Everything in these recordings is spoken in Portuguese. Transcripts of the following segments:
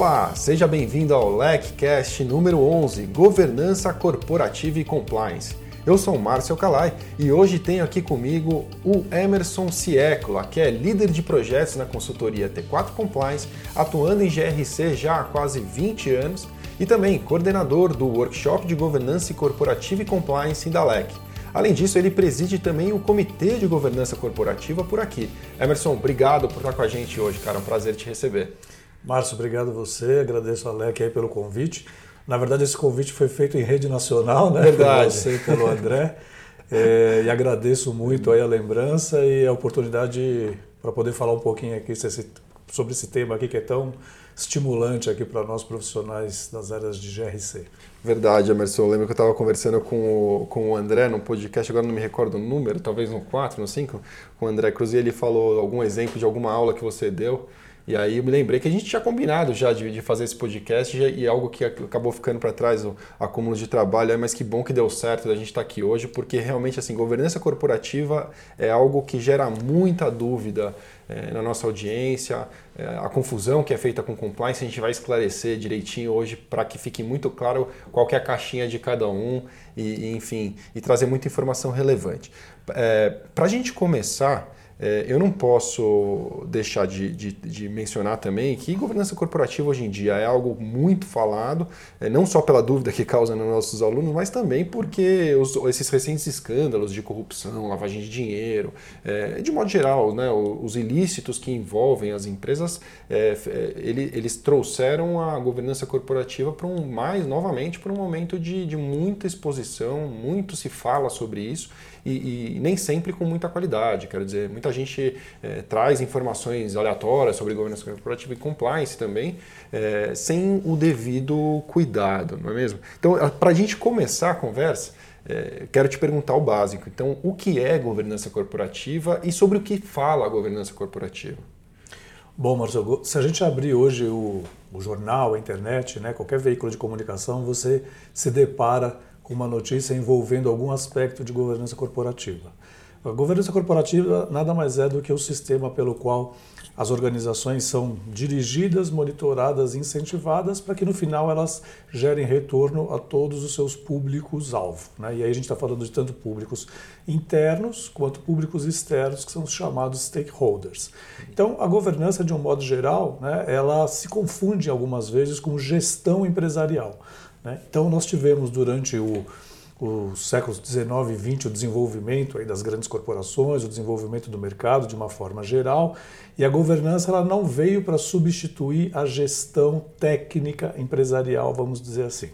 Olá, seja bem-vindo ao LECCast número 11, Governança Corporativa e Compliance. Eu sou Márcio Calai e hoje tenho aqui comigo o Emerson Ciecola, que é líder de projetos na consultoria T4 Compliance, atuando em GRC já há quase 20 anos e também coordenador do Workshop de Governança Corporativa e Compliance da LEC. Além disso, ele preside também o Comitê de Governança Corporativa por aqui. Emerson, obrigado por estar com a gente hoje, cara. É um prazer te receber. Márcio, obrigado a você, agradeço a Alec aí pelo convite. Na verdade, esse convite foi feito em rede nacional, né? Verdade. Por você pelo André. É, e agradeço muito aí a lembrança e a oportunidade para poder falar um pouquinho aqui sobre esse tema aqui que é tão estimulante aqui para nós profissionais das áreas de GRC. Verdade, Emerson. Eu lembro que eu estava conversando com o, com o André no podcast, agora não me recordo o número, talvez no 4, no 5, com o André Cruz, e ele falou algum exemplo de alguma aula que você deu. E aí eu me lembrei que a gente tinha combinado já de, de fazer esse podcast e algo que acabou ficando para trás, o acúmulo de trabalho, mas que bom que deu certo da gente estar tá aqui hoje, porque realmente assim, governança corporativa é algo que gera muita dúvida é, na nossa audiência, é, a confusão que é feita com compliance, a gente vai esclarecer direitinho hoje para que fique muito claro qual é a caixinha de cada um e, e enfim, e trazer muita informação relevante. É, para a gente começar, é, eu não posso deixar de, de, de, mencionar também que governança corporativa hoje em dia é algo muito falado, é, não só pela dúvida que causa nos nossos alunos, mas também porque os, esses recentes escândalos de corrupção, lavagem de dinheiro, é, de modo geral, né, os ilícitos que envolvem as empresas, é, é, ele, eles trouxeram a governança corporativa para um mais novamente para um momento de, de muita exposição, muito se fala sobre isso e, e nem sempre com muita qualidade. Quero dizer, muita gente é, traz informações aleatórias sobre governança corporativa e compliance também, é, sem o devido cuidado, não é mesmo? Então, para a gente começar a conversa, é, quero te perguntar o básico. Então, o que é governança corporativa e sobre o que fala a governança corporativa? Bom, Marcelo, se a gente abrir hoje o, o jornal, a internet, né, qualquer veículo de comunicação, você se depara uma notícia envolvendo algum aspecto de governança corporativa. A governança corporativa nada mais é do que o sistema pelo qual as organizações são dirigidas, monitoradas, incentivadas para que no final elas gerem retorno a todos os seus públicos-alvo. Né? E aí a gente está falando de tanto públicos internos quanto públicos externos, que são os chamados stakeholders. Então, a governança, de um modo geral, né, ela se confunde algumas vezes com gestão empresarial. Né? Então, nós tivemos durante o, os séculos 19 e 20 o desenvolvimento aí das grandes corporações, o desenvolvimento do mercado de uma forma geral, e a governança ela não veio para substituir a gestão técnica empresarial, vamos dizer assim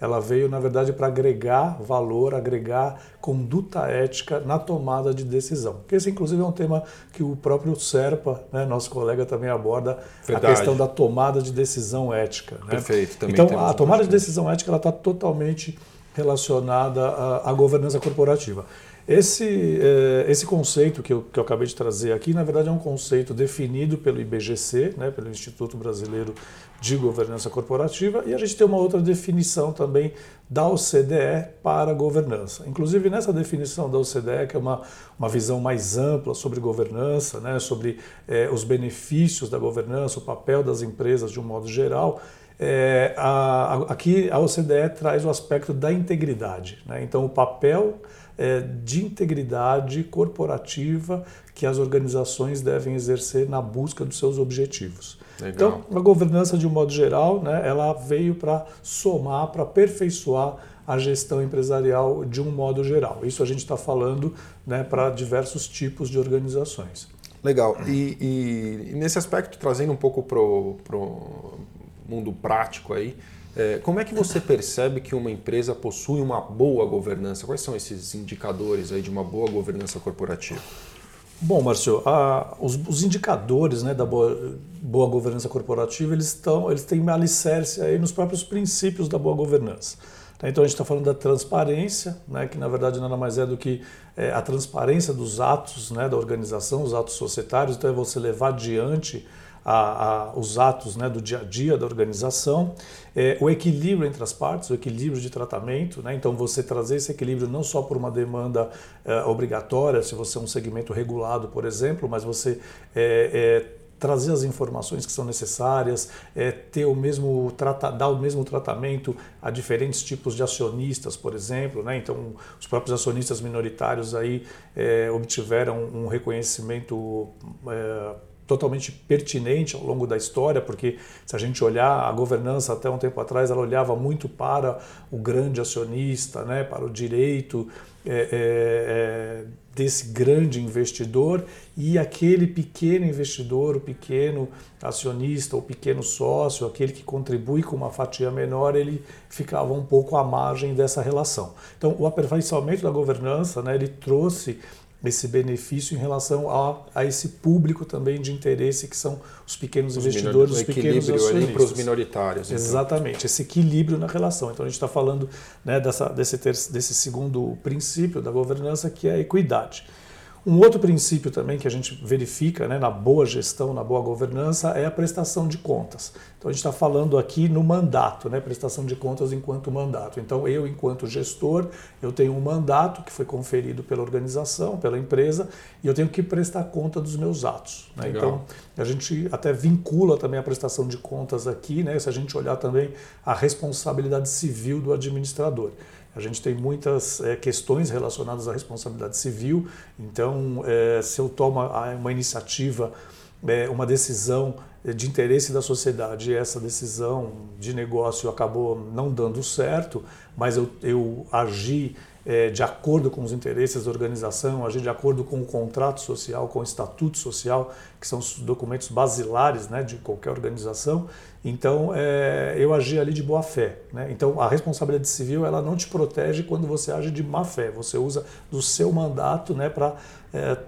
ela veio, na verdade, para agregar valor, agregar conduta ética na tomada de decisão. Esse, inclusive, é um tema que o próprio Serpa, né, nosso colega, também aborda verdade. a questão da tomada de decisão ética. Né? Perfeito. Também então, a tomada de decisão ética está totalmente relacionada à, à governança corporativa. Esse, eh, esse conceito que eu, que eu acabei de trazer aqui, na verdade, é um conceito definido pelo IBGC, né, pelo Instituto Brasileiro de Governança Corporativa, e a gente tem uma outra definição também da OCDE para governança. Inclusive, nessa definição da OCDE, que é uma, uma visão mais ampla sobre governança, né, sobre eh, os benefícios da governança, o papel das empresas de um modo geral, é, a, a, aqui a OCDE traz o aspecto da integridade. Né? Então, o papel é, de integridade corporativa que as organizações devem exercer na busca dos seus objetivos. Legal. Então, a governança, de um modo geral, né, ela veio para somar, para aperfeiçoar a gestão empresarial de um modo geral. Isso a gente está falando né, para diversos tipos de organizações. Legal. E, e, nesse aspecto, trazendo um pouco para o mundo prático aí, como é que você percebe que uma empresa possui uma boa governança? Quais são esses indicadores aí de uma boa governança corporativa? Bom, Márcio, os, os, indicadores né, da boa, boa, governança corporativa eles, estão, eles têm alicerce aí nos próprios princípios da boa governança. Tá, então a gente está falando da transparência, né, que na verdade nada mais é do que é, a transparência dos atos né, da organização, os atos societários, então é você levar adiante a, a, os atos né, do dia a dia da organização, é, o equilíbrio entre as partes, o equilíbrio de tratamento, né, então você trazer esse equilíbrio não só por uma demanda é, obrigatória, se você é um segmento regulado, por exemplo, mas você é, é trazer as informações que são necessárias, é, ter o mesmo dar o mesmo tratamento a diferentes tipos de acionistas, por exemplo. Né? Então, os próprios acionistas minoritários aí é, obtiveram um reconhecimento é, totalmente pertinente ao longo da história, porque se a gente olhar a governança até um tempo atrás, ela olhava muito para o grande acionista, né, para o direito é, é, é, desse grande investidor e aquele pequeno investidor, o pequeno acionista, o pequeno sócio, aquele que contribui com uma fatia menor, ele ficava um pouco à margem dessa relação. Então, o aperfeiçoamento da governança, né, ele trouxe esse benefício em relação a, a esse público também de interesse que são os pequenos os investidores, os pequenos acionistas. para os minoritários. Então. Exatamente, esse equilíbrio na relação. Então a gente está falando né, dessa, desse, ter, desse segundo princípio da governança que é a equidade. Um outro princípio também que a gente verifica né, na boa gestão, na boa governança, é a prestação de contas. Então a gente está falando aqui no mandato, né, prestação de contas enquanto mandato. Então eu, enquanto gestor, eu tenho um mandato que foi conferido pela organização, pela empresa, e eu tenho que prestar conta dos meus atos. Né? Então a gente até vincula também a prestação de contas aqui, né, se a gente olhar também a responsabilidade civil do administrador. A gente tem muitas é, questões relacionadas à responsabilidade civil, então, é, se eu tomo uma iniciativa, é, uma decisão de interesse da sociedade e essa decisão de negócio acabou não dando certo, mas eu, eu agi é, de acordo com os interesses da organização, agir de acordo com o contrato social, com o estatuto social, que são os documentos basilares né, de qualquer organização. Então, é, eu agi ali de boa fé. Né? Então, a responsabilidade civil ela não te protege quando você age de má fé. Você usa do seu mandato né, para é,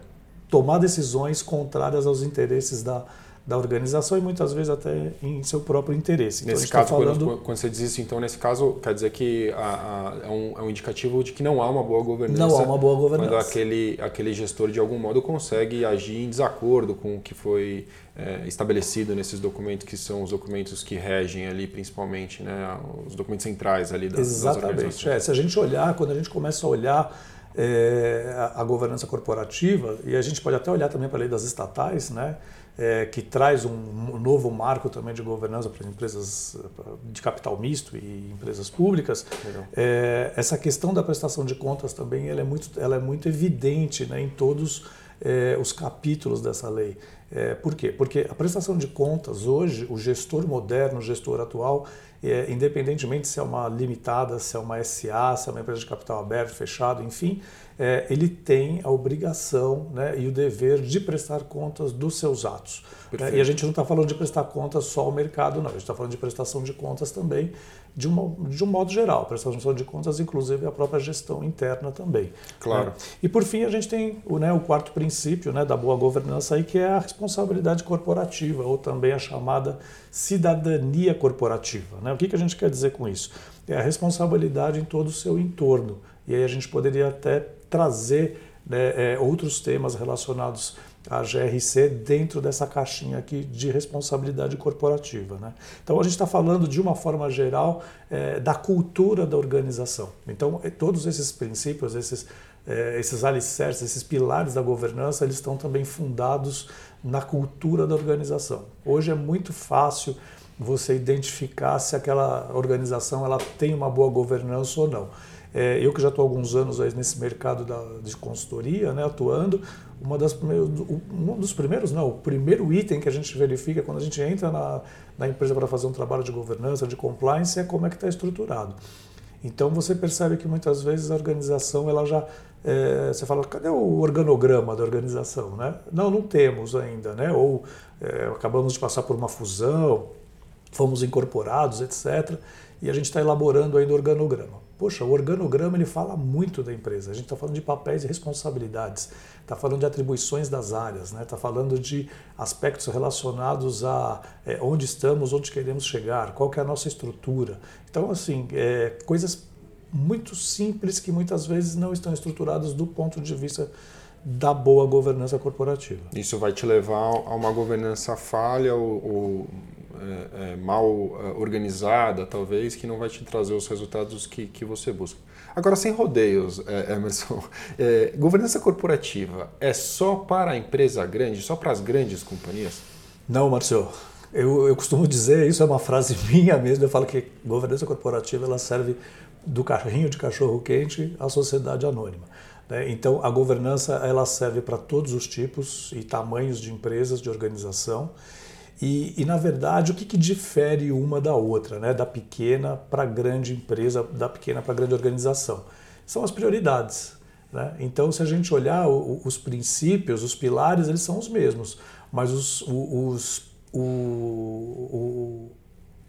tomar decisões contrárias aos interesses da, da organização e muitas vezes até em seu próprio interesse. Então, nesse tá caso, falando... quando, quando, você diz isso, então nesse caso quer dizer que a, a, é, um, é, um, indicativo de que não há uma boa governança. Não há uma boa governança. Quando aquele, aquele gestor de algum modo consegue agir em desacordo com o que foi é, estabelecido nesses documentos que são os documentos que regem ali principalmente, né, os documentos centrais ali das, Exatamente. Das é, se a gente olhar, quando a gente começa a olhar é, a, governança corporativa e a gente pode até olhar também para a lei das estatais, né? é, que traz um novo marco também de governança para empresas de capital misto e empresas públicas, é, essa questão da prestação de contas também ela é, muito, ela é muito evidente né, em todos é, os capítulos dessa lei. É, por quê? Porque a prestação de contas hoje, o gestor moderno, o gestor atual, é, independentemente se é uma limitada, se é uma SA, se é uma empresa de capital aberto, fechado, enfim, é, ele tem a obrigação né, e o dever de prestar contas dos seus atos. Né? E a gente não está falando de prestar contas só ao mercado, não. A gente está falando de prestação de contas também de, uma, de um modo geral. Prestação de contas, inclusive, a própria gestão interna também. Claro. Né? E, por fim, a gente tem o, né, o quarto princípio né, da boa governança, aí, que é a responsabilidade corporativa, ou também a chamada cidadania corporativa. Né? O que, que a gente quer dizer com isso? É a responsabilidade em todo o seu entorno. E aí a gente poderia até trazer né, é, outros temas relacionados à GRC dentro dessa caixinha aqui de responsabilidade corporativa. Né? Então a gente está falando de uma forma geral é, da cultura da organização. Então é, todos esses princípios, esses, é, esses alicerces, esses pilares da governança, eles estão também fundados na cultura da organização. Hoje é muito fácil você identificar se aquela organização ela tem uma boa governança ou não. É, eu que já estou há alguns anos aí nesse mercado da, de consultoria, né, atuando, uma das um dos primeiros, não, o primeiro item que a gente verifica quando a gente entra na, na empresa para fazer um trabalho de governança, de compliance, é como é que está estruturado. Então você percebe que muitas vezes a organização ela já é, você fala cadê o organograma da organização, né? Não, não temos ainda, né? Ou é, acabamos de passar por uma fusão, fomos incorporados, etc. E a gente está elaborando ainda o organograma. Poxa, o organograma ele fala muito da empresa. A gente está falando de papéis e responsabilidades, está falando de atribuições das áreas, está né? Tá falando de aspectos relacionados a é, onde estamos, onde queremos chegar, qual que é a nossa estrutura. Então, assim, é, coisas muito simples que muitas vezes não estão estruturadas do ponto de vista da boa governança corporativa. Isso vai te levar a uma governança falha ou, ou é, é, mal é, organizada, talvez, que não vai te trazer os resultados que, que você busca. Agora, sem rodeios, é, Emerson, governança corporativa é só para a empresa grande, só para as grandes companhias? Não, Marcelo. Eu, eu costumo dizer, isso é uma frase minha mesmo, eu falo que governança corporativa ela serve do carrinho de cachorro quente à sociedade anônima. Né? Então, a governança ela serve para todos os tipos e tamanhos de empresas, de organização. E, e na verdade, o que, que, difere uma da outra, né? da pequena para a grande empresa, da pequena para a grande organização? São as prioridades. Né? Então, se a gente olhar o, os princípios, os pilares, eles são os mesmos, mas os, os, o,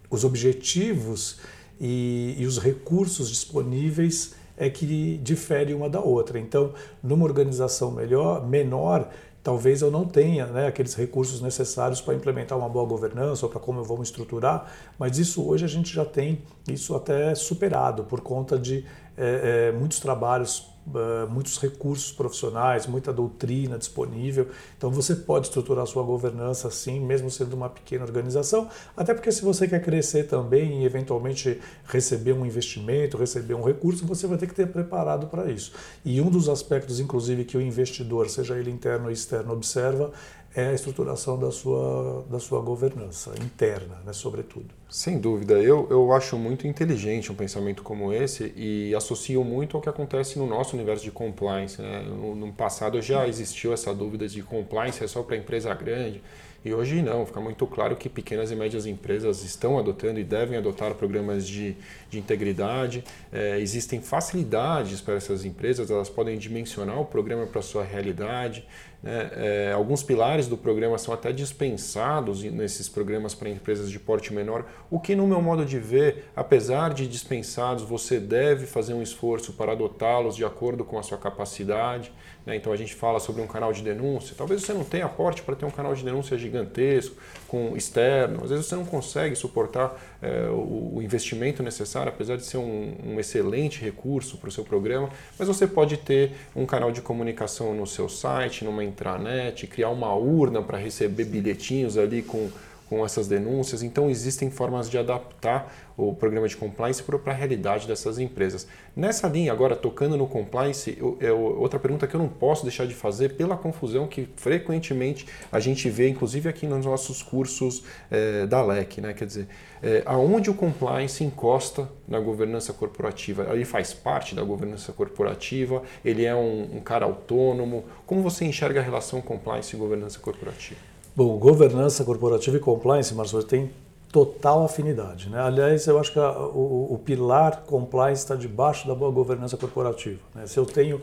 os objetivos e, e os recursos disponíveis é que difere uma da outra. Então, numa organização melhor, menor, talvez eu não tenha né, aqueles recursos necessários para implementar uma boa governança ou para como eu vou me estruturar, mas isso hoje a gente já tem isso até superado por conta de é, é, muitos trabalhos uh, muitos recursos profissionais, muita doutrina disponível. Então você pode estruturar sua governança assim, mesmo sendo uma pequena organização, até porque se você quer crescer também e eventualmente receber um investimento, receber um recurso, você vai ter que ter preparado para isso. E um dos aspectos, inclusive, que o investidor, seja ele interno ou externo, observa é a estruturação da sua, da sua governança interna, né, sobretudo. Sem dúvida. Eu, eu acho muito inteligente um pensamento como esse e associo muito ao que acontece no nosso universo de compliance. Né? No, no passado já existiu essa dúvida de compliance é só para empresa grande. E hoje não, fica muito claro que pequenas e médias empresas estão adotando e devem adotar programas de, de integridade. É, existem facilidades para essas empresas, elas podem dimensionar o programa para a sua realidade. Né? É, alguns pilares do programa são até dispensados nesses programas para empresas de porte menor, o que, no meu modo de ver, apesar de dispensados, você deve fazer um esforço para adotá-los de acordo com a sua capacidade. Né? Então a gente fala sobre um canal de denúncia. Talvez você não tenha aporte para ter um canal de denúncia gigantesco, com externo. Às vezes você não consegue suportar é, o, o, investimento necessário, apesar de ser um, um excelente recurso para o seu programa. Mas você pode ter um canal de comunicação no seu site, numa intranet, criar uma urna para receber bilhetinhos ali com com essas denúncias. Então, existem formas de adaptar o programa de compliance para a realidade dessas empresas. Nessa linha, agora tocando no compliance, eu, eu, outra pergunta que eu não posso deixar de fazer, pela confusão que frequentemente a gente vê, inclusive aqui nos nossos cursos é, da LEC, né? quer dizer, é, aonde o compliance encosta na governança corporativa? Ele faz parte da governança corporativa? Ele é um, um cara autônomo? Como você enxerga a relação compliance e governança corporativa? Bom, governança corporativa e compliance, Marcelo, tem total afinidade. Né? Aliás, eu acho que a, o, o, pilar compliance está debaixo da boa governança corporativa. Né? Se eu tenho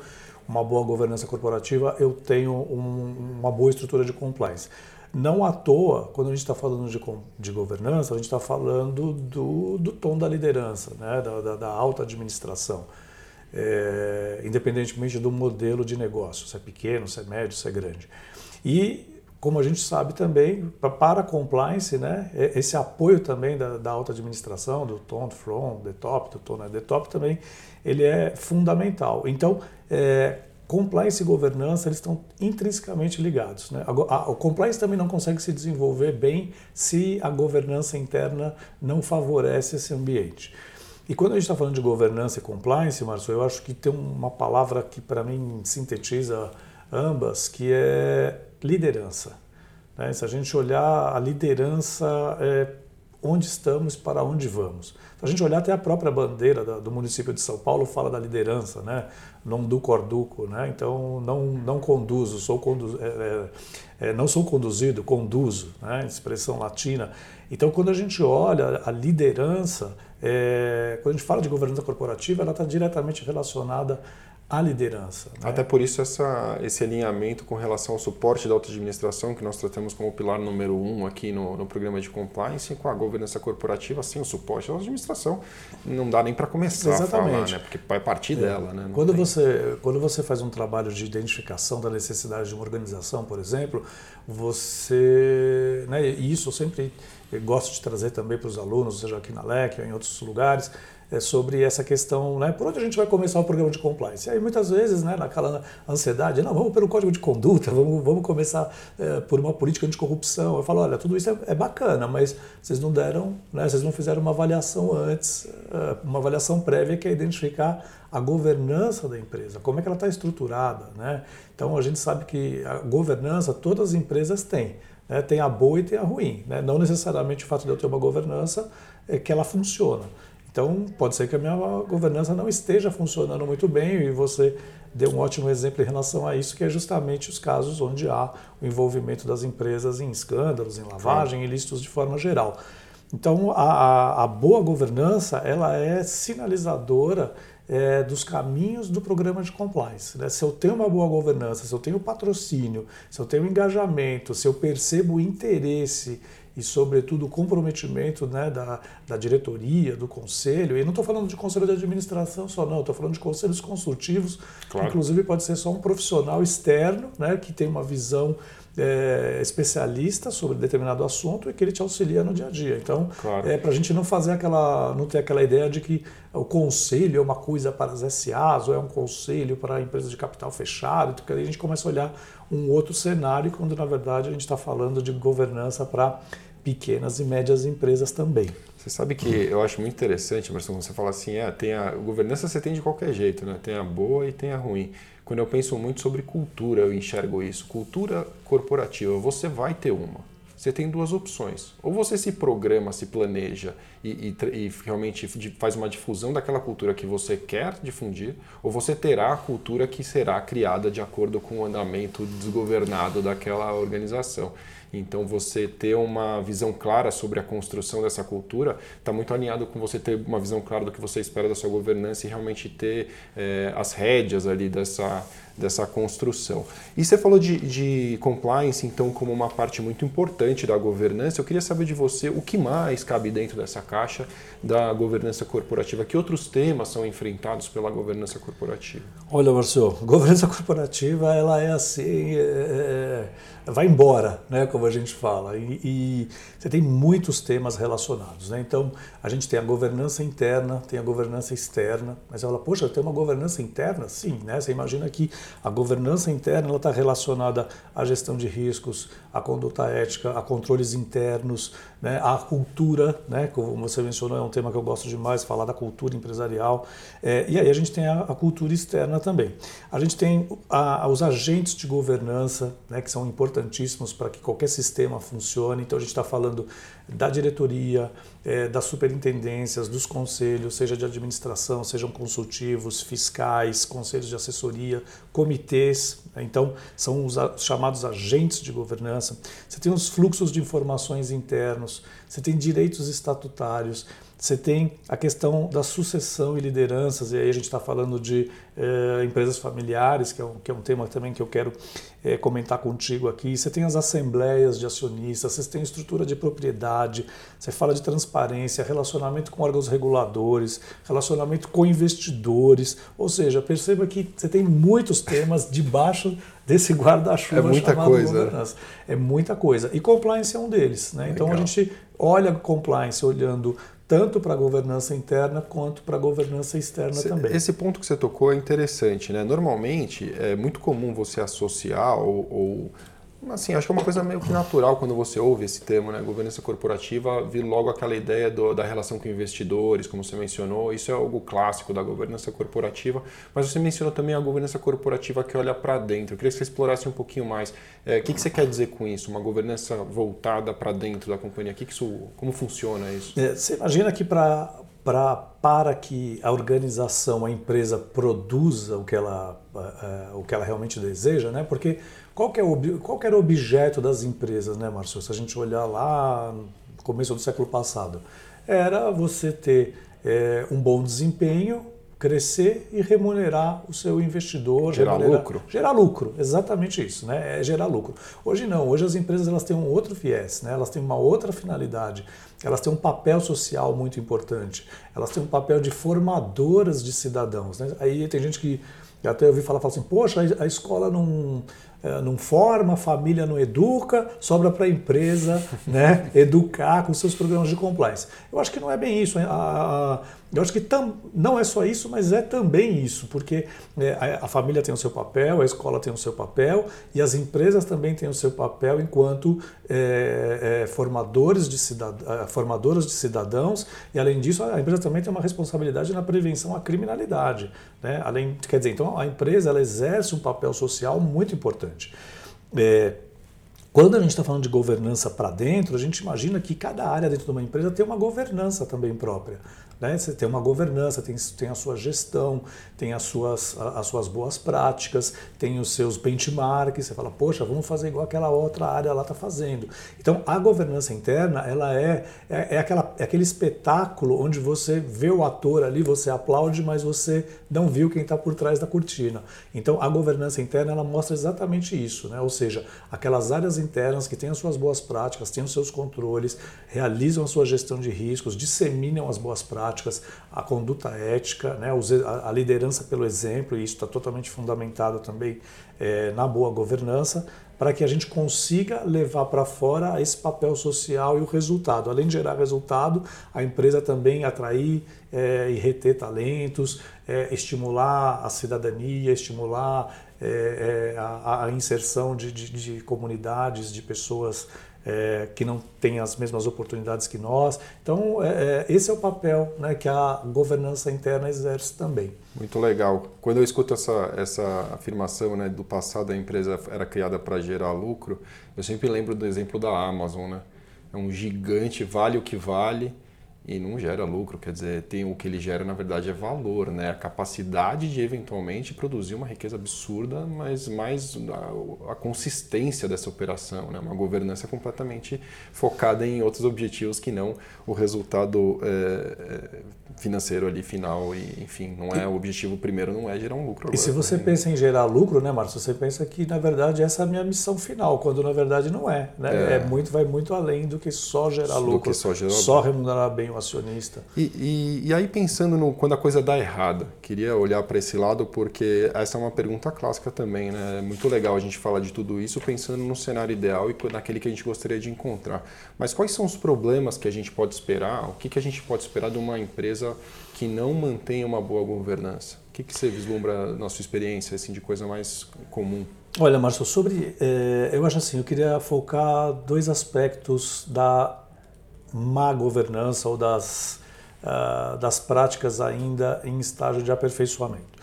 uma boa governança corporativa, eu tenho um, uma boa estrutura de compliance. Não à toa, quando a gente está falando de, de, governança, a gente está falando do, do, tom da liderança, né? da, da, da alta administração. É, independentemente do modelo de negócio, se é pequeno, se é médio, se é grande. E como a gente sabe também, para a compliance, né, esse apoio também da, da alta administração, do tom from, the top, do tom the top também, ele é fundamental. Então, é, compliance e governança eles estão intrinsecamente ligados. Né? A, a, o compliance também não consegue se desenvolver bem se a governança interna não favorece esse ambiente. E quando a gente está falando de governança e compliance, Márcio, eu acho que tem uma palavra que para mim sintetiza ambas, que é liderança. Né? Se a gente olhar a liderança, é, onde estamos para onde vamos. Se a gente olhar até a própria bandeira do município de São Paulo fala da liderança, né? não do corduco, né? então não, não conduzo, sou condu é, é, é, não sou conduzido, conduzo, né? expressão latina. Então quando a gente olha a liderança, é, quando a gente fala de governança corporativa, ela está diretamente relacionada a liderança. Né? Até por isso essa, esse alinhamento com relação ao suporte da auto-administração, que nós tratamos como pilar número um aqui no, no programa de compliance, com a governança corporativa, sem o suporte da administração, não dá nem para começar Exatamente. a falar, né? porque vai partir é. dela. Né? Quando, você, quando você faz um trabalho de identificação da necessidade de uma organização, por exemplo, você... Né, e isso eu sempre gosto de trazer também para os alunos, seja aqui na LEC ou em outros lugares, é, sobre essa questão, né, por onde a gente vai começar o programa de compliance. E aí muitas vezes, né, naquela ansiedade, não, vamos pelo código de conduta, vamos, vamos começar é, por uma política anticorrupção. Eu falo, olha, tudo isso é, é, bacana, mas vocês não deram, né, vocês não fizeram uma avaliação antes, é, uma avaliação prévia que é identificar a governança da empresa, como é que ela está estruturada. Né? Então a gente sabe que a governança todas as empresas têm, Né? Tem a boa e tem a ruim. Né? Não necessariamente o fato de eu ter uma governança é que ela funciona. Então, pode ser que a minha governança não esteja funcionando muito bem e você deu um ótimo exemplo em relação a isso, que é justamente os casos onde há o envolvimento das empresas em escândalos, em lavagem, ilícitos de forma geral. Então, a, a, a boa governança ela é sinalizadora é, dos caminhos do programa de compliance. Né? Se eu tenho uma boa governança, se eu tenho patrocínio, se eu tenho engajamento, se eu percebo o interesse e, sobretudo, o comprometimento né, da, da diretoria, do conselho. E não estou falando de conselho de administração só, não, estou falando de conselhos consultivos, claro. que inclusive pode ser só um profissional externo né, que tem uma visão é, especialista sobre determinado assunto e que ele te auxilia no dia a dia. Então, claro. é para a gente não fazer aquela, não ter aquela ideia de que o conselho é uma coisa para as SAs ou é um conselho para empresas de capital fechado, porque aí a gente começa a olhar um outro cenário quando na verdade a gente está falando de governança para pequenas e médias empresas também. Você sabe que eu acho muito interessante, Marcelo, quando você fala assim, é, tem a governança você tem de qualquer jeito, né? Tem a boa e tem a ruim. Quando eu penso muito sobre cultura, eu enxergo isso. Cultura corporativa, você vai ter uma. Você tem duas opções. Ou você se programa, se planeja e, e, e, realmente faz uma difusão daquela cultura que você quer difundir, ou você terá a cultura que será criada de acordo com o andamento desgovernado daquela organização. Então, você ter uma visão clara sobre a construção dessa cultura está muito alinhado com você ter uma visão clara do que você espera da sua governança e realmente ter é, as rédeas ali dessa, dessa construção. E você falou de, de, compliance, então, como uma parte muito importante da governança. Eu queria saber de você o que mais cabe dentro dessa caixa da governança corporativa. Que outros temas são enfrentados pela governança corporativa? Olha, Marcelo, governança corporativa ela é assim, é, é, vai embora, né, como a gente fala. E, e, você tem muitos temas relacionados. Né? Então, a gente tem a governança interna, tem a governança externa. Mas ela, poxa, tem uma governança interna? Sim, né? Você imagina que a governança interna está relacionada à gestão de riscos, à conduta ética, a controles internos, né? à cultura, né? como você mencionou, é um tema que eu gosto demais, falar da cultura empresarial. É, e aí a gente tem a, a, cultura externa também. A gente tem a, os agentes de governança, né? que são importantíssimos para que qualquer sistema funcione. Então a gente está falando da diretoria, é, das superintendências, dos conselhos, seja de administração, sejam consultivos, fiscais, conselhos de assessoria, comitês. Né? Então, são os chamados agentes de governança. Você tem os fluxos de informações internos, você tem direitos estatutários, você tem a questão da sucessão e lideranças, e aí a gente está falando de eh, empresas familiares, que é, um, que é um tema também que eu quero eh, comentar contigo aqui. Você tem as assembleias de acionistas, você tem estrutura de propriedade, você fala de transparência, relacionamento com órgãos reguladores, relacionamento com investidores. Ou seja, perceba que você tem muitos temas debaixo desse guarda-chuva é muita chamado coisa. governança. É muita coisa. E compliance é um deles. Né? Então a gente olha compliance olhando tanto para a governança interna quanto para a governança externa também. Esse ponto que você tocou é interessante, né? Normalmente é muito comum você associar ou, ou assim, acho que é uma coisa meio que natural quando você ouve esse termo, né? Governança corporativa, vir logo aquela ideia do, da relação com investidores, como você mencionou. Isso é algo clássico da governança corporativa, mas você mencionou também a governança corporativa que olha para dentro. Eu queria que você explorasse um pouquinho mais. É, o que, que você quer dizer com isso? Uma governança voltada para dentro da companhia? Que que isso, como funciona isso? É, você imagina que para Pra, para que a organização, a empresa produza o que ela, uh, o que ela realmente deseja, né? Porque qual, que é o, qual que era o objeto das empresas, né, Márcio? Se a gente olhar lá no começo do século passado, era você ter é, um bom desempenho, crescer e remunerar o seu investidor. Gerar lucro. Gerar lucro, exatamente isso, né? É gerar lucro. Hoje não, hoje as empresas elas têm um outro viés, né? elas têm uma outra finalidade, elas têm um papel social muito importante, elas têm um papel de formadoras de cidadãos. Né? Aí tem gente que até ouvi falar, falar assim, poxa, a escola não não forma, a família não educa, sobra para a empresa né, educar com seus programas de compliance. Eu acho que não é bem isso. Eu acho que tam, não é só isso, mas é também isso, porque é, a, família tem o seu papel, a escola tem o seu papel e as empresas também têm o seu papel enquanto é, é, formadores de cidad, é, formadoras de cidadãos e, além disso, a empresa também tem uma responsabilidade na prevenção à criminalidade. Né? Além, quer dizer, então a empresa ela exerce um papel social muito importante. É, Quando a gente está falando de governança para dentro, a gente imagina que cada área dentro de uma empresa tem uma governança também própria. Né? Você tem uma governança, tem, tem a sua gestão, tem as suas, as suas boas práticas, tem os seus benchmarks. Você fala, poxa, vamos fazer igual aquela outra área lá está fazendo. Então, a governança interna, ela é, é, é, aquela, é aquele espetáculo onde você vê o ator ali, você aplaude, mas você não viu quem está por trás da cortina. Então, a governança interna, ela mostra exatamente isso. Né? Ou seja, aquelas áreas internas que têm as suas boas práticas, têm os seus controles, realizam a sua gestão de riscos, disseminam as boas práticas, práticas, a conduta ética, né, a liderança pelo exemplo, e isso está totalmente fundamentado também é, na boa governança, para que a gente consiga levar para fora esse papel social e o resultado. Além de gerar resultado, a empresa também atrair é, e reter talentos, é, estimular a cidadania, estimular é, a, a, inserção de, de, de comunidades, de pessoas é, que não têm as mesmas oportunidades que nós. Então, é, é, esse é o papel né, que a governança interna exerce também. Muito legal. Quando eu escuto essa, essa afirmação né, do passado a empresa era criada para gerar lucro, eu sempre lembro do exemplo da Amazon. Né? É um gigante, vale o que vale e não gera lucro, quer dizer, tem o que ele gera na verdade é valor, né? A capacidade de eventualmente produzir uma riqueza absurda, mas mais a, a consistência dessa operação, né? Uma governança completamente focada em outros objetivos que não o resultado é, financeiro ali final e enfim, não é o objetivo primeiro não é gerar um lucro. Agora, e se você né? pensa em gerar lucro, né, Márcio? Você pensa que na verdade essa é a minha missão final, quando na verdade não é, né? É, é muito vai muito além do que só gerar do lucro, só, gerar só remunerar bem o acionista. E, e, e aí pensando no quando a coisa dá errada, queria olhar para esse lado porque essa é uma pergunta clássica também, né? É muito legal a gente falar de tudo isso pensando no cenário ideal e naquele que a gente gostaria de encontrar. Mas quais são os problemas que a gente pode esperar? O que, que a gente pode esperar de uma empresa que não mantém uma boa governança? O que, que você vislumbra na sua experiência assim, de coisa mais comum? Olha, Márcio, sobre. É, eu acho assim, eu queria focar dois aspectos da má governança ou das, uh, das práticas ainda em estágio de aperfeiçoamento.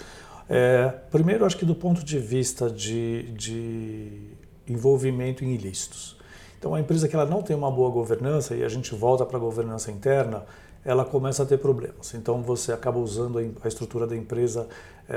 É, primeiro, acho que do ponto de vista de, de envolvimento em ilícitos. Então, a empresa que ela não tem uma boa governança, e a gente volta para a governança interna, ela começa a ter problemas. Então você acaba usando a estrutura da empresa é,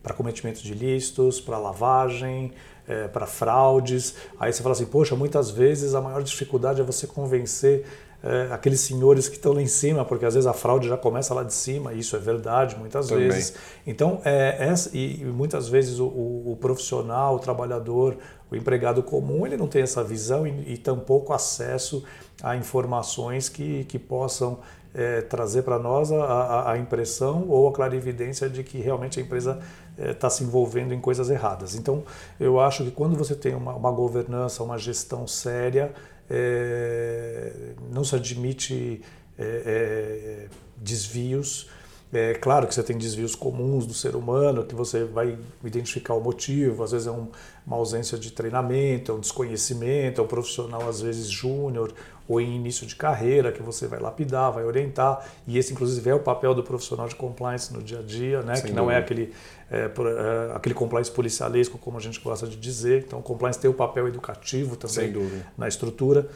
para cometimento de ilícitos, para lavagem, é, para fraudes. Aí você fala assim, poxa, muitas vezes a maior dificuldade é você convencer é, aqueles senhores que estão lá em cima, porque às vezes a fraude já começa lá de cima, e isso é verdade muitas Também. vezes. Então, é, essa, e, e muitas vezes o, o, o, profissional, o trabalhador, o empregado comum, ele não tem essa visão e, e tampouco acesso a informações que, que possam é, trazer para nós a, a, a, impressão ou a clarividência de que realmente a empresa está é, se envolvendo em coisas erradas. Então, eu acho que quando você tem uma, uma governança, uma gestão séria, é, não se admite é, é, desvios. É claro que você tem desvios comuns do ser humano, que você vai identificar o motivo, às vezes é um, uma ausência de treinamento, é um desconhecimento, é um profissional às vezes júnior ou em início de carreira, que você vai lapidar, vai orientar, e esse inclusive é o papel do profissional de compliance no dia a dia, né? que não é aquele, é, é, aquele compliance policialesco, como a gente gosta de dizer. Então, o compliance tem o papel educativo também na estrutura.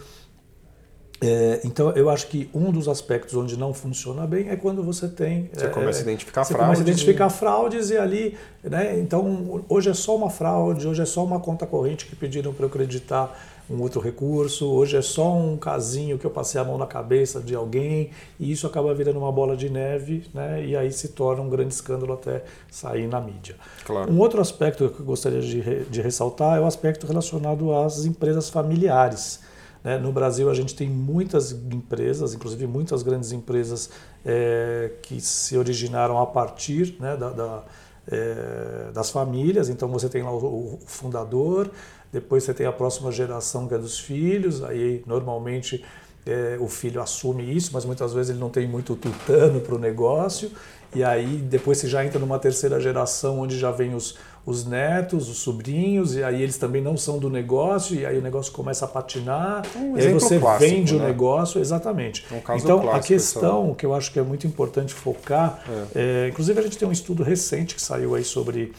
É, então, eu acho que um dos aspectos onde não funciona bem é quando você tem. Você é, começa a identificar você fraudes. Começa a identificar e... fraudes e ali. Né, então, hoje é só uma fraude, hoje é só uma conta corrente que pediram para eu acreditar um outro recurso, hoje é só um casinho que eu passei a mão na cabeça de alguém e isso acaba virando uma bola de neve né, e aí se torna um grande escândalo até sair na mídia. Claro. Um outro aspecto que eu gostaria de, de ressaltar é o aspecto relacionado às empresas familiares. Né? No Brasil, a gente tem muitas empresas, inclusive muitas grandes empresas é, que se originaram a partir né, da, da, é, das famílias. Então, você tem lá o, o fundador, depois você tem a próxima geração que é dos filhos, aí normalmente é, o filho assume isso, mas muitas vezes ele não tem muito tutano para o negócio. E aí depois você já entra numa terceira geração onde já vem os, os netos, os sobrinhos, e aí eles também não são do negócio, e aí o negócio começa a patinar, um e aí você clássico, vende né? o negócio, exatamente. Um então a questão que eu acho que é muito importante focar, é. É, inclusive a gente tem um estudo recente que saiu aí sobre.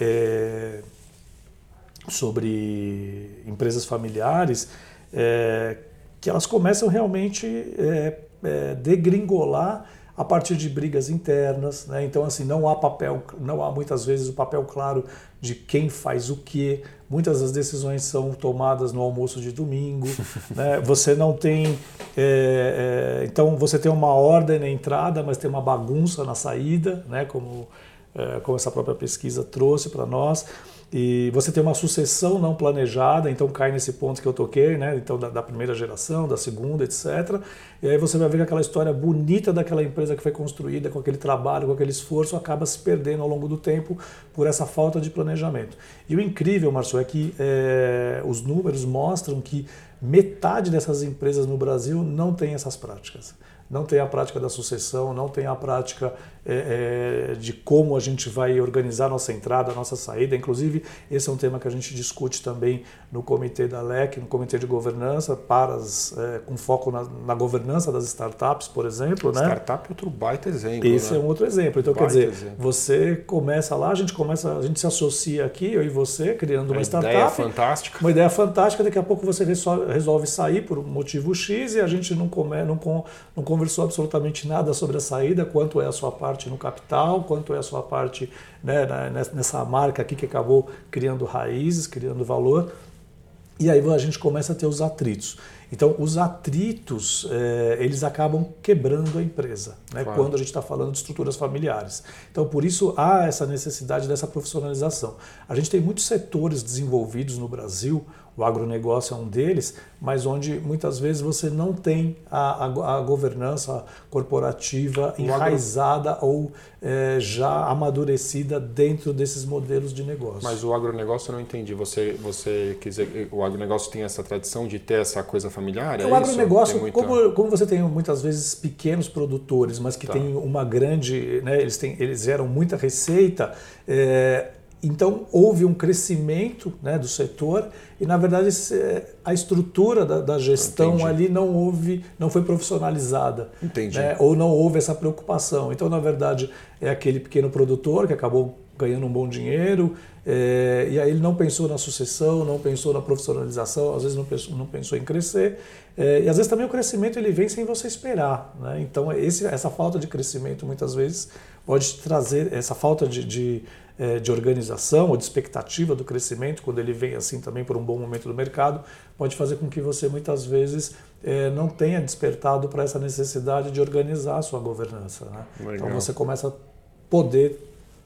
É, sobre empresas familiares, é, que elas começam realmente é, é, degringolar a partir de brigas internas, né? então assim não há papel, não há muitas vezes o papel claro de quem faz o que. Muitas das decisões são tomadas no almoço de domingo. né? Você não tem, é, é, então você tem uma ordem na entrada, mas tem uma bagunça na saída, né? Como é, como essa própria pesquisa trouxe para nós e você tem uma sucessão não planejada, então cai nesse ponto que eu toquei, né? Então da, da, primeira geração, da segunda, etc. E aí você vai ver que aquela história bonita daquela empresa que foi construída com aquele trabalho, com aquele esforço, acaba se perdendo ao longo do tempo por essa falta de planejamento. E o incrível, Marcio, é que é, os números mostram que metade dessas empresas no Brasil não tem essas práticas não tem a prática da sucessão, não tem a prática é, é, de como a gente vai organizar a nossa entrada, a nossa saída. Inclusive, esse é um tema que a gente discute também no comitê da LEC, no comitê de governança, para as, é, com foco na, na, governança das startups, por exemplo. Né? Startup é outro baita exemplo. Esse né? é um outro exemplo. Então, baita quer dizer, exemplo. você começa lá, a gente começa, a gente se associa aqui, eu e você, criando uma startup. Uma ideia fantástica. Uma ideia fantástica, daqui a pouco você resolve sair por um motivo X e a gente não, come, não, não conversou absolutamente nada sobre a saída, quanto é a sua parte no capital, quanto é a sua parte né, nessa marca aqui que acabou criando raízes, criando valor. E aí a gente começa a ter os atritos. Então, os atritos, é, eles acabam quebrando a empresa, né, claro. quando a gente está falando de estruturas familiares. Então, por isso há essa necessidade dessa profissionalização. A gente tem muitos setores desenvolvidos no Brasil o agronegócio é um deles, mas onde muitas vezes você não tem a, a, a governança corporativa enraizada agro... ou é, já amadurecida dentro desses modelos de negócio. Mas o agronegócio eu não entendi. Você, você quiser, o agronegócio tem essa tradição de ter essa coisa familiar? É o agronegócio, muita... como, como você tem muitas vezes pequenos produtores, mas que tá. tem uma grande, né, eles, têm, eles geram muita receita. É, então houve um crescimento né, do setor e na verdade a estrutura da, da gestão Entendi. ali não houve, não foi profissionalizada, né, ou não houve essa preocupação. Então na verdade é aquele pequeno produtor que acabou ganhando um bom dinheiro é, e aí ele não pensou na sucessão, não pensou na profissionalização, às vezes não pensou, não pensou em crescer é, e às vezes também o crescimento ele vem sem você esperar. Né? Então esse, essa falta de crescimento muitas vezes pode trazer essa falta de, de é, de organização ou de expectativa do crescimento, quando ele vem assim também por um bom momento do mercado, pode fazer com que você muitas vezes é, não tenha despertado para essa necessidade de organizar a sua governança. Né? Então você começa a poder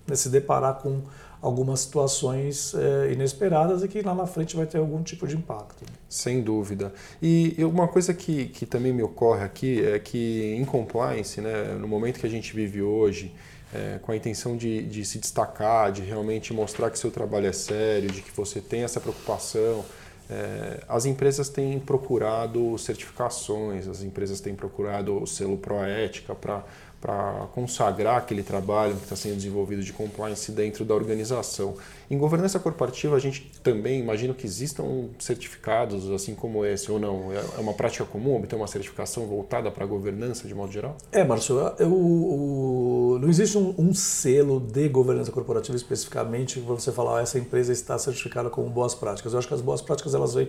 né, se deparar com algumas situações é, inesperadas e que lá na frente vai ter algum tipo de impacto. Sem dúvida. E uma coisa que, que também me ocorre aqui é que em compliance, né, no momento que a gente vive hoje, é, com a intenção de, de se destacar, de realmente mostrar que seu trabalho é sério, de que você tem essa preocupação. É, as empresas têm procurado certificações, as empresas têm procurado o selo Proética para para consagrar aquele trabalho que está sendo desenvolvido de compliance dentro da organização. Em governança corporativa, a gente também imagina que existam certificados assim como esse, ou não? É, é uma prática comum obter uma certificação voltada para a governança de modo geral? É, Márcio, eu, não existe um, um, selo de governança corporativa especificamente para você falar, ah, essa empresa está certificada como boas práticas. Eu acho que as boas práticas elas vêm,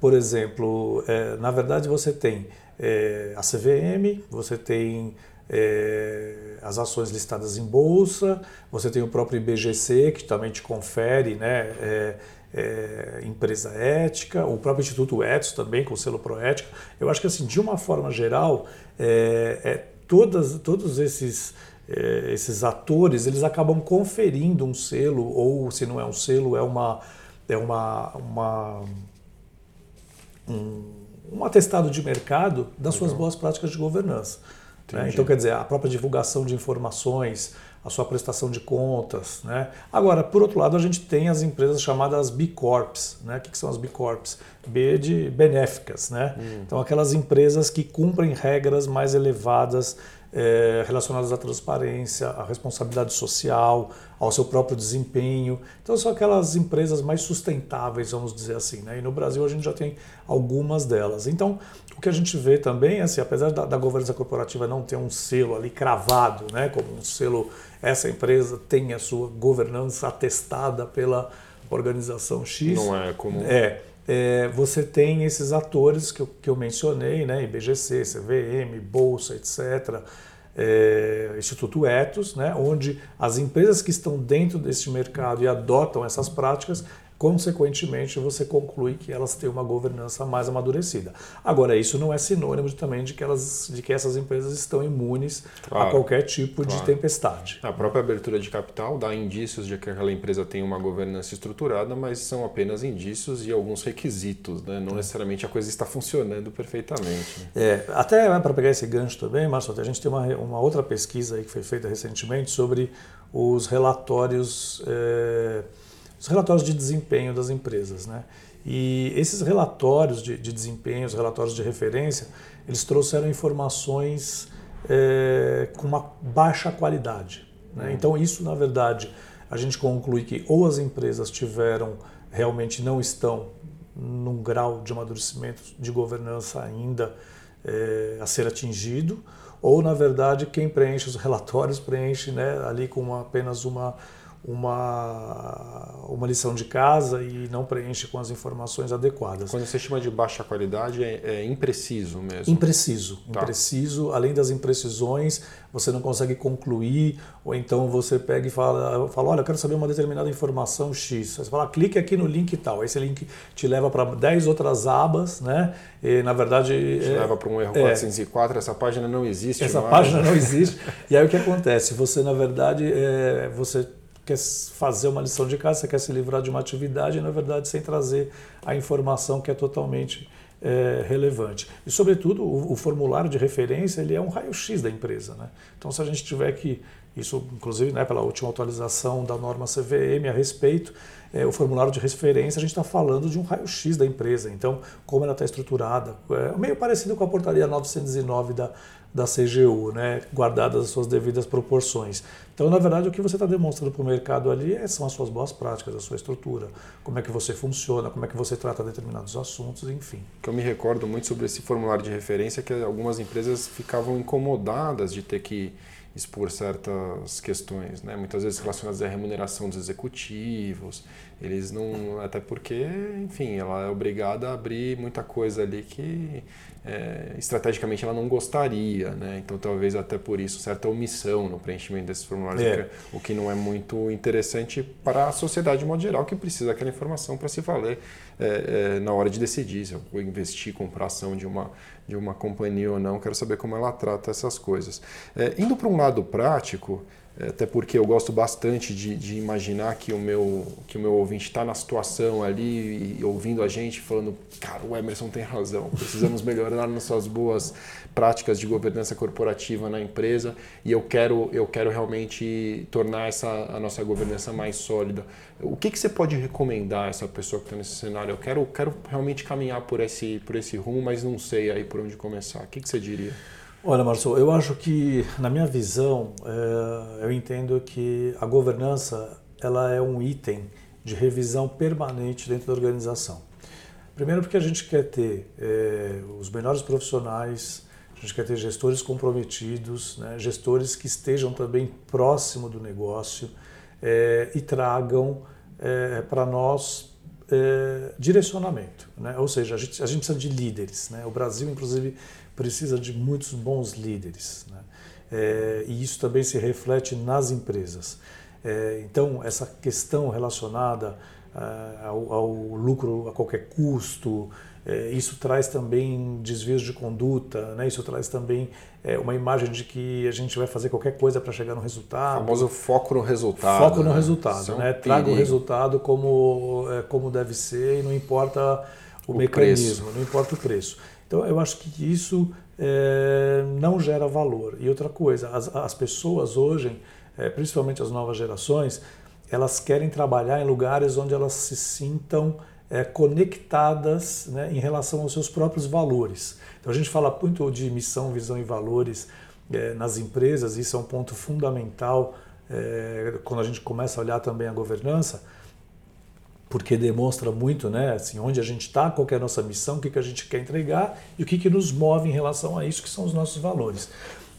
por exemplo, é, na verdade você tem é, a CVM, você tem é, as ações listadas em bolsa, você tem o próprio IBGC, que também te confere né, é, é, empresa ética, o próprio Instituto Etos também, com o selo Proética. Eu acho que, assim, de uma forma geral, é, é, todas, todos esses, é, esses atores eles acabam conferindo um selo, ou se não é um selo, é uma. É uma, uma um, um atestado de mercado das suas boas práticas de governança. Né? Então, quer dizer, a própria divulgação de informações, a sua prestação de contas. Né? Agora, por outro lado, a gente tem as empresas chamadas B Corps. Né? O que, que são as B Corps? B de benéficas. Né? Hum. Então, aquelas empresas que cumprem regras mais elevadas é, relacionadas à transparência, à responsabilidade social, ao seu próprio desempenho. Então são aquelas empresas mais sustentáveis, vamos dizer assim. Né? E no Brasil a gente já tem algumas delas. Então o que a gente vê também é assim, apesar da, da governança corporativa não ter um selo ali cravado, né, como um selo, essa empresa tem a sua governança atestada pela organização X. Não é comum. É, é, você tem esses atores que eu, que eu mencionei, né, IBGC, CVM, Bolsa, etc., é, Instituto Etos, né, onde as empresas que estão dentro desse mercado e adotam essas práticas consequentemente você conclui que elas têm uma governança mais amadurecida. Agora, isso não é sinônimo de, também de que, elas, de que essas empresas estão imunes claro, a qualquer tipo claro. de tempestade. A própria abertura de capital dá indícios de que aquela empresa tem uma governança estruturada, mas são apenas indícios e alguns requisitos, né? não necessariamente a coisa está funcionando perfeitamente. É, até né, para pegar esse gancho também, Márcio, a gente tem uma, uma outra pesquisa que foi feita recentemente sobre os relatórios... É, os relatórios de desempenho das empresas. Né? E esses relatórios de, de desempenho, os relatórios de referência, eles trouxeram informações é, com uma baixa qualidade. Né? Uhum. Então, isso, na verdade, a gente conclui que ou as empresas tiveram, realmente não estão num grau de amadurecimento de governança ainda é, a ser atingido, ou, na verdade, quem preenche os relatórios preenche né, ali com uma, apenas uma uma, uma lição de casa e não preenche com as informações adequadas. Quando você chama de baixa qualidade, é, é impreciso mesmo? Impreciso. Tá. Impreciso. Além das imprecisões, você não consegue concluir, ou então você pega e fala, fala olha, eu quero saber uma determinada informação X. Você fala, clique aqui no link e tal. Esse link te leva para 10 outras abas, né? E, na verdade... Te é, leva para um erro é, 404, essa página não existe Essa mais. página não existe. e aí o que acontece? Você, na verdade, é, você quer fazer uma lição de casa, você quer se livrar de uma atividade, na verdade, sem trazer a informação que é totalmente é, relevante. E, sobretudo, o, o, formulário de referência ele é um raio-x da empresa. Né? Então, se a gente tiver que, isso inclusive né, pela última atualização da norma CVM a respeito, é, o formulário de referência, a gente está falando de um raio-x da empresa. Então, como ela está estruturada, é meio parecido com a portaria 909 da, da CGU, né, guardadas as suas devidas proporções. Então, na verdade, o que você está demonstrando para o mercado ali é, são as suas boas práticas, a sua estrutura, como é que você funciona, como é que você trata determinados assuntos, enfim. Que eu me recordo muito sobre esse formulário de referência é que algumas empresas ficavam incomodadas de ter que expor certas questões, né? muitas vezes relacionadas à remuneração dos executivos. Eles não, até porque, enfim, ela é obrigada a abrir muita coisa ali que é, estrategicamente ela não gostaria, né? Então talvez até por isso certa omissão no preenchimento desses formulários, é. o que não é muito interessante para a sociedade de modo geral que precisa daquela informação para se valer é, é, na hora de decidir se eu vou investir, comprar ação de uma de uma companhia ou não. Quero saber como ela trata essas coisas. É, indo para um lado prático, até porque eu gosto bastante de, de, imaginar que o meu, que o meu ouvinte está na situação ali e ouvindo a gente falando, cara, o Emerson tem razão, precisamos melhorar nossas boas práticas de governança corporativa na empresa e eu quero, eu quero realmente tornar essa, a nossa governança mais sólida. O que, que você pode recomendar a essa pessoa que está nesse cenário? Eu quero, quero realmente caminhar por esse, por esse rumo, mas não sei aí por onde começar. O que, que você diria? Olha, Marcelo, eu acho que, na minha visão, é, eu entendo que a governança ela é um item de revisão permanente dentro da organização. Primeiro, porque a gente quer ter é, os melhores profissionais, a gente quer ter gestores comprometidos, né, gestores que estejam também próximo do negócio é, e tragam para nós direcionamento. Né? Ou seja, a gente, a gente precisa de líderes. Né? O Brasil, inclusive, precisa de muitos bons líderes. Né? É, e isso também se reflete nas empresas. É, então, essa questão relacionada é, ao, ao, lucro a qualquer custo, é, isso traz também desvios de conduta, né? isso traz também é, uma imagem de que a gente vai fazer qualquer coisa para chegar no resultado. O famoso foco no resultado. Foco no né? resultado, é né? Traga o resultado como, como deve ser e não importa o, o mecanismo, preço. não importa o preço. Então, eu acho que isso é, não gera valor. E outra coisa, as, as pessoas hoje, é, principalmente as novas gerações, elas querem trabalhar em lugares onde elas se sintam é, conectadas né, em relação aos seus próprios valores. Então, a gente fala muito de missão, visão e valores nas empresas, isso é um ponto fundamental quando a gente começa a olhar também a governança porque demonstra muito né, assim, onde a gente está, qual é a nossa missão, o que, que a gente quer entregar e o que, que nos move em relação a isso, que são os nossos valores.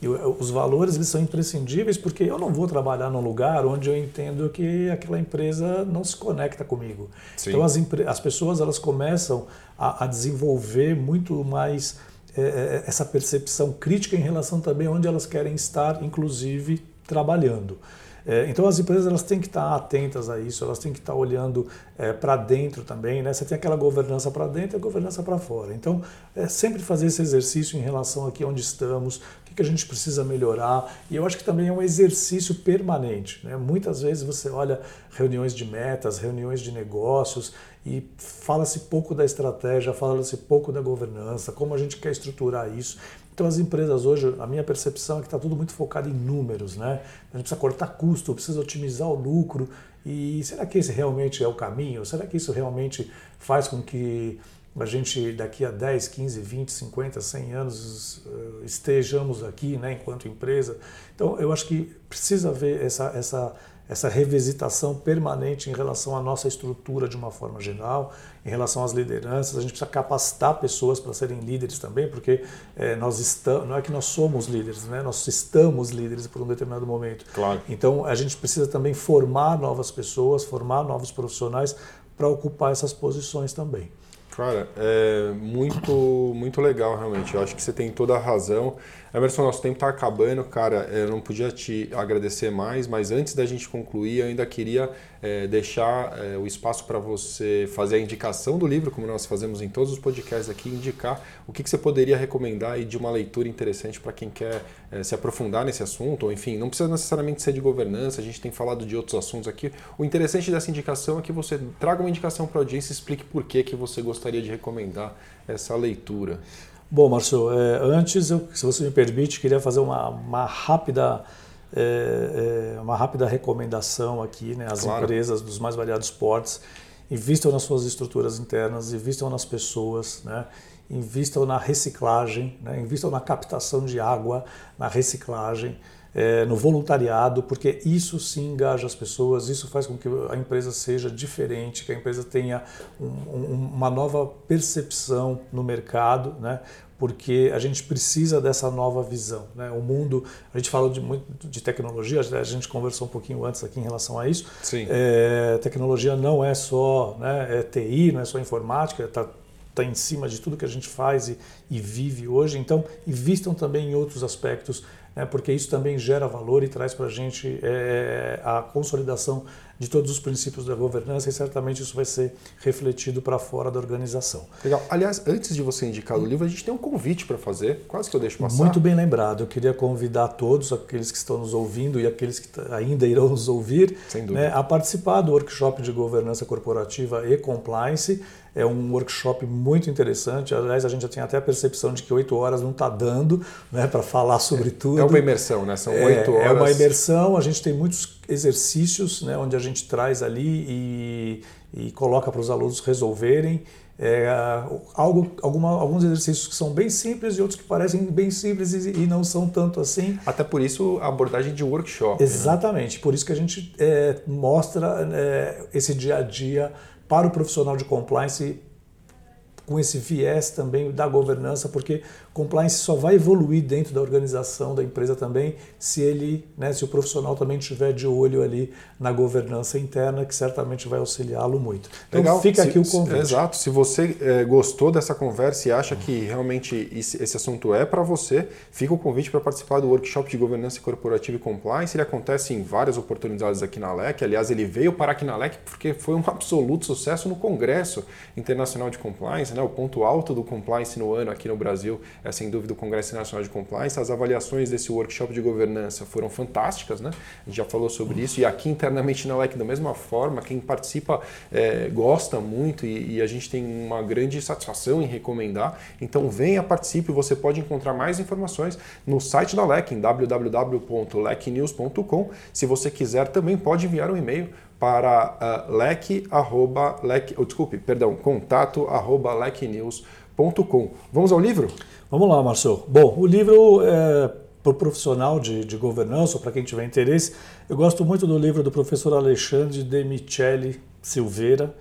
E os valores eles são imprescindíveis porque eu não vou trabalhar num lugar onde eu entendo que aquela empresa não se conecta comigo. Sim. Então as, as pessoas elas começam a, a desenvolver muito mais é, é, essa percepção crítica em relação também onde elas querem estar, inclusive trabalhando. É, então as empresas elas têm que estar atentas a isso, elas têm que estar olhando é, para dentro também. Né? Você tem aquela governança para dentro e a governança para fora. Então é sempre fazer esse exercício em relação aqui onde estamos, o que, que a gente precisa melhorar. E eu acho que também é um exercício permanente. Né? Muitas vezes você olha reuniões de metas, reuniões de negócios e fala-se pouco da estratégia, fala-se pouco da governança, como a gente quer estruturar isso. Então as empresas hoje, a minha percepção é que está tudo muito focado em números, né? A gente precisa cortar custo, precisa otimizar o lucro. E será que esse realmente é o caminho? Será que isso realmente faz com que a gente daqui a 10, 15, 20, 50, 100 anos eh, estejamos aqui, né, enquanto empresa? Então eu acho que precisa haver essa, essa essa revisitação permanente em relação à nossa estrutura de uma forma geral, em relação às lideranças. A gente precisa capacitar pessoas para serem líderes também, porque é, nós estamos, não é que nós somos líderes, né? nós estamos líderes por um determinado momento. Claro. Então a gente precisa também formar novas pessoas, formar novos profissionais para ocupar essas posições também. Cara, é muito, muito legal realmente. Eu acho que você tem toda a razão. Emerson, nosso tempo está acabando, cara. Eu não podia te agradecer mais, mas antes da gente concluir, eu ainda queria é, deixar é, o espaço para você fazer a indicação do livro, como nós fazemos em todos os podcasts aqui, indicar o que, que você poderia recomendar de uma leitura interessante para quem quer é, se aprofundar nesse assunto, ou enfim, não precisa necessariamente ser de governança, a gente tem falado de outros assuntos aqui. O interessante dessa indicação é que você traga uma indicação para a audiência e explique por que, que você gostaria de recomendar essa leitura. Bom, Márcio, é, antes, eu, se você me permite, queria fazer uma, uma rápida é, é, uma rápida recomendação aqui, né? As claro. empresas dos mais variados portes invistam nas suas estruturas internas, invistam nas pessoas, né? Invistam na reciclagem, né? invistam na captação de água, na reciclagem é, no voluntariado, porque isso sim engaja as pessoas, isso faz com que a empresa seja diferente, que a empresa tenha um, um, uma nova percepção no mercado, né? porque a gente precisa dessa nova visão. Né? O mundo, a gente falou de muito de tecnologia, a gente conversou um pouquinho antes aqui em relação a isso. Sim. É, tecnologia não é só né, é TI, não é só informática, está tá em cima de tudo que a gente faz e, e vive hoje. Então, invistam também em outros aspectos né, porque isso também gera valor e traz para a gente é, a consolidação de todos os princípios da governança e certamente isso vai ser refletido para fora da organização. Legal. Aliás, antes de você indicar o livro, a gente tem um convite para fazer, quase que eu deixo passar. Muito bem lembrado. Eu queria convidar todos, aqueles que estão nos ouvindo e aqueles que ainda irão nos ouvir, né, a participar do workshop de governança corporativa e compliance. É um workshop muito interessante. Aliás, a gente já tem até a percepção de que oito horas não está dando né, para falar sobre tudo. É uma imersão, né? São oito é, horas. É uma imersão. A gente tem muitos exercícios né, onde a gente traz ali e, e coloca para os alunos resolverem. É, algo, alguma, alguns exercícios que são bem simples e outros que parecem bem simples e, e não são tanto assim. Até por isso a abordagem de workshop. Né? Exatamente, né? por isso que a gente é, mostra é, esse dia a dia para o profissional de compliance com esse viés também da governança, porque compliance só vai evoluir dentro da organização da empresa também se ele, né, se o profissional também estiver de olho ali na governança interna, que certamente vai auxiliá-lo muito. Então Legal. fica se, aqui o convite. Exato. Se você é, gostou dessa conversa e acha que realmente esse, esse assunto é para você, fica o convite para participar do workshop de governança corporativa e compliance. Ele acontece em várias oportunidades aqui na LEC. Aliás, ele veio parar aqui na LEC porque foi um absoluto sucesso no Congresso Internacional de Compliance, né? o ponto alto do compliance no ano aqui no Brasil é sem dúvida o Congresso Nacional de Compliance. As avaliações desse workshop de governança foram fantásticas, né? A gente já falou sobre isso e aqui internamente na LEC da mesma forma, quem participa é, gosta muito e, e, a gente tem uma grande satisfação em recomendar. Então venha, participe, você pode encontrar mais informações no site da LEC, em www.lecnews.com. Se você quiser, também pode enviar um e-mail para uh, lec, arroba, oh, desculpe, perdão, contato arroba lecnews.com. Vamos ao livro? Vamos lá, Marcelo. Bom, o livro é para o profissional de, de governança, ou para quem tiver interesse, eu gosto muito do livro do professor Alexandre de Michele Silveira.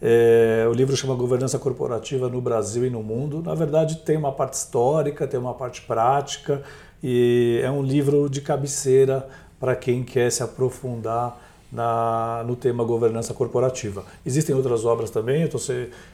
É, o livro chama Governança Corporativa no Brasil e no Mundo. Na verdade, tem uma parte histórica, tem uma parte prática e é um livro de cabeceira para quem quer se aprofundar na, no tema governança corporativa. Existem outras obras também, eu,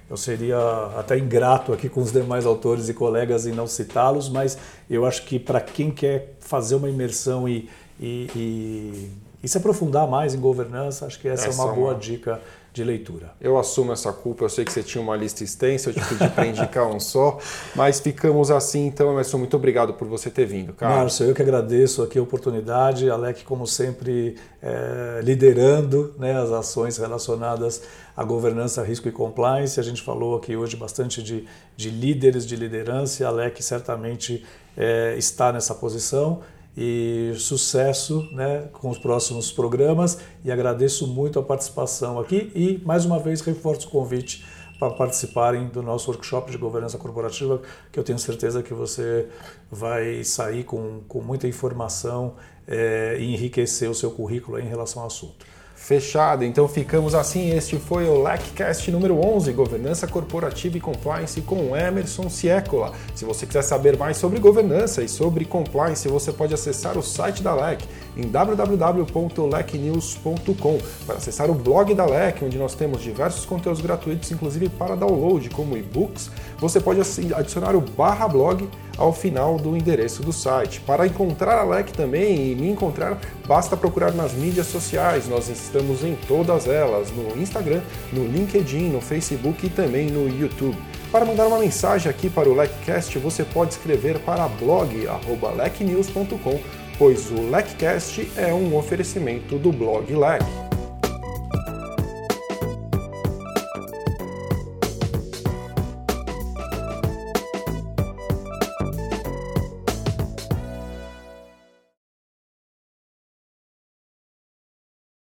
eu seria até ingrato aqui com os demais autores e colegas em não citá-los, mas eu acho que para quem quer fazer uma imersão e, e, e, e, se aprofundar mais em governança, acho que essa, essa é uma boa uma... dica de leitura. Eu assumo essa culpa, eu sei que você tinha uma lista extensa, eu te pedi para indicar um só, mas ficamos assim então, Emerson, muito obrigado por você ter vindo, cara. Márcio, eu que agradeço aqui a oportunidade, Alec, como sempre, é, liderando né, as ações relacionadas à governança, risco e compliance. A gente falou aqui hoje bastante de, de líderes de liderança, Alec certamente é, está nessa posição e sucesso né, com os próximos programas e agradeço muito a participação aqui e mais uma vez reforço o convite para participarem do nosso workshop de governança corporativa, que eu tenho certeza que você vai sair com, com muita informação é, e enriquecer o seu currículo em relação ao assunto. Fechado, então ficamos assim. Este foi o LACcast número 11, Governança Corporativa e Compliance com Emerson Ciecola. Se você quiser saber mais sobre governança e sobre compliance, você pode acessar o site da LEC em www.lecnews.com para acessar o blog da LEC, onde nós temos diversos conteúdos gratuitos, inclusive para download, como e-books. Você pode adicionar o barra blog ao final do endereço do site. Para encontrar a LEC também e me encontrar, basta procurar nas mídias sociais. Nós estamos em todas elas, no Instagram, no LinkedIn, no Facebook e também no YouTube. Para mandar uma mensagem aqui para o LECcast, você pode escrever para blog.lecnews.com, pois o LECcast é um oferecimento do blog LEC.